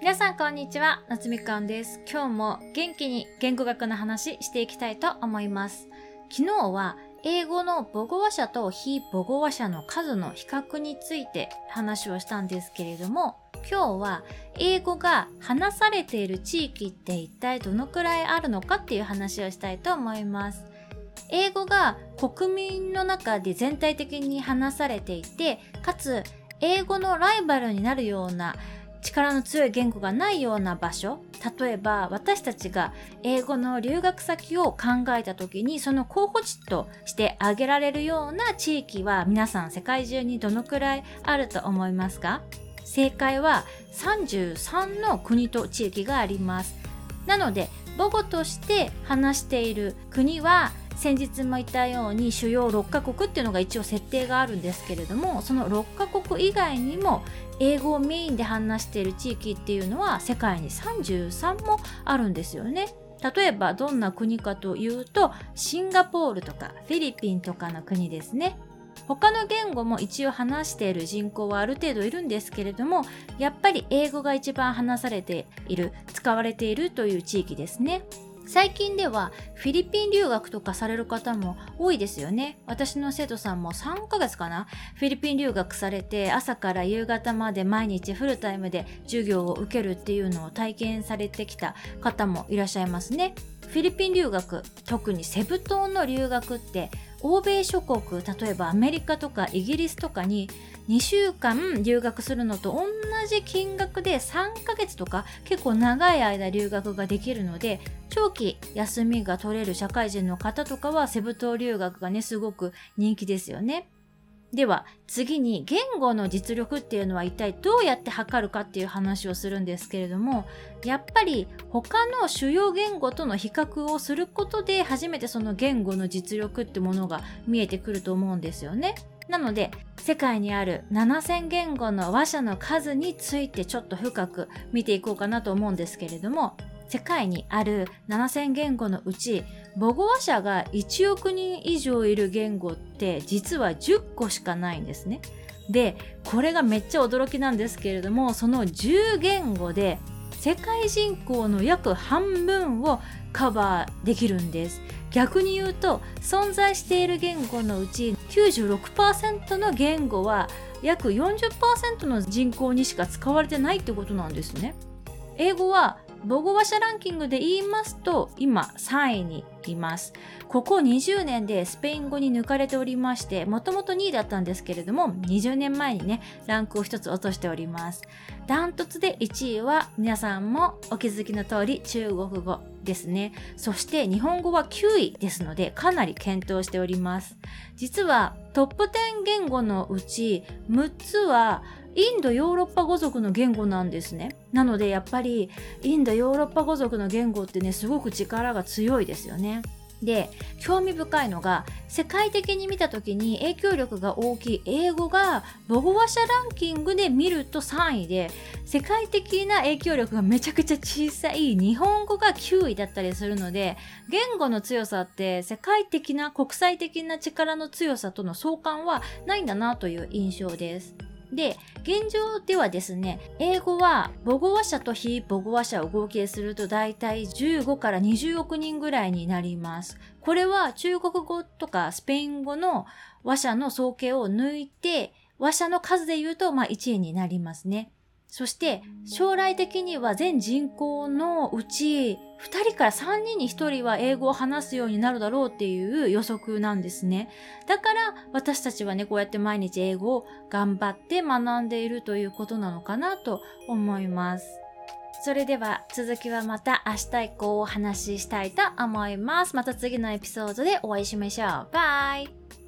皆さんこんにちは、夏みかんです。今日も元気に言語学の話していきたいと思います。昨日は英語の母語話者と非母語話者の数の比較について話をしたんですけれども、今日は英語が話されている地域って一体どのくらいあるのかっていう話をしたいと思います。英語が国民の中で全体的に話されていて、かつ英語のライバルになるような力の強い言語がないような場所。例えば私たちが英語の留学先を考えた時にその候補地として挙げられるような地域は皆さん世界中にどのくらいあると思いますか？正解は33の国と地域があります。なので母語として話している国は先日も言ったように主要6カ国っていうのが一応設定があるんですけれどもその6カ国以外にも英語をメインで話している地域っていうのは世界に33もあるんですよね。例えばどんな国かというとシンガポールとかフィリピンとかの国ですね。他の言語も一応話している人口はある程度いるんですけれどもやっぱり英語が一番話されている使われているという地域ですね。最近ではフィリピン留学とかされる方も多いですよね。私の生徒さんも3ヶ月かなフィリピン留学されて朝から夕方まで毎日フルタイムで授業を受けるっていうのを体験されてきた方もいらっしゃいますね。フィリピン留学、特にセブ島の留学って欧米諸国、例えばアメリカとかイギリスとかに2週間留学するのと同じ金額で3ヶ月とか結構長い間留学ができるので長期休みが取れる社会人の方とかはセブ島留学がねすごく人気ですよね。では次に言語の実力っていうのは一体どうやって測るかっていう話をするんですけれどもやっぱり他の主要言語との比較をすることで初めてその言語の実力ってものが見えてくると思うんですよね。なので世界にある7000言語の話者の数についてちょっと深く見ていこうかなと思うんですけれども世界にある7000言語のうち母語話者が1億人以上いる言語って実は10個しかないんですね。でこれがめっちゃ驚きなんですけれどもその10言語で世界人口の約半分をカバーできるんです逆に言うと存在している言語のうち96%の言語は約40%の人口にしか使われてないってことなんですね英語は母語話者ランキングで言いますと今3位にいます。ここ20年でスペイン語に抜かれておりましてもともと2位だったんですけれども20年前にねランクを1つ落としております。ダントツで1位は皆さんもお気づきの通り中国語ですね。そして日本語は9位ですのでかなり検討しております。実はトップ10言語のうち6つはインドヨーロッパ語族の言語なんですね。なのでやっぱりインドヨーロッパ語族の言語ってねすごく力が強いですよね。で興味深いのが世界的に見た時に影響力が大きい英語が母語話者ランキングで見ると3位で世界的な影響力がめちゃくちゃ小さい日本語が9位だったりするので言語の強さって世界的な国際的な力の強さとの相関はないんだなという印象です。で、現状ではですね、英語は母語話者と非母語話者を合計すると大体15から20億人ぐらいになります。これは中国語とかスペイン語の話者の総計を抜いて、話者の数で言うとまあ1位になりますね。そして将来的には全人口のうち2人から3人に1人は英語を話すようになるだろうっていう予測なんですね。だから私たちはね、こうやって毎日英語を頑張って学んでいるということなのかなと思います。それでは続きはまた明日以降お話ししたいと思います。また次のエピソードでお会いしましょう。バイ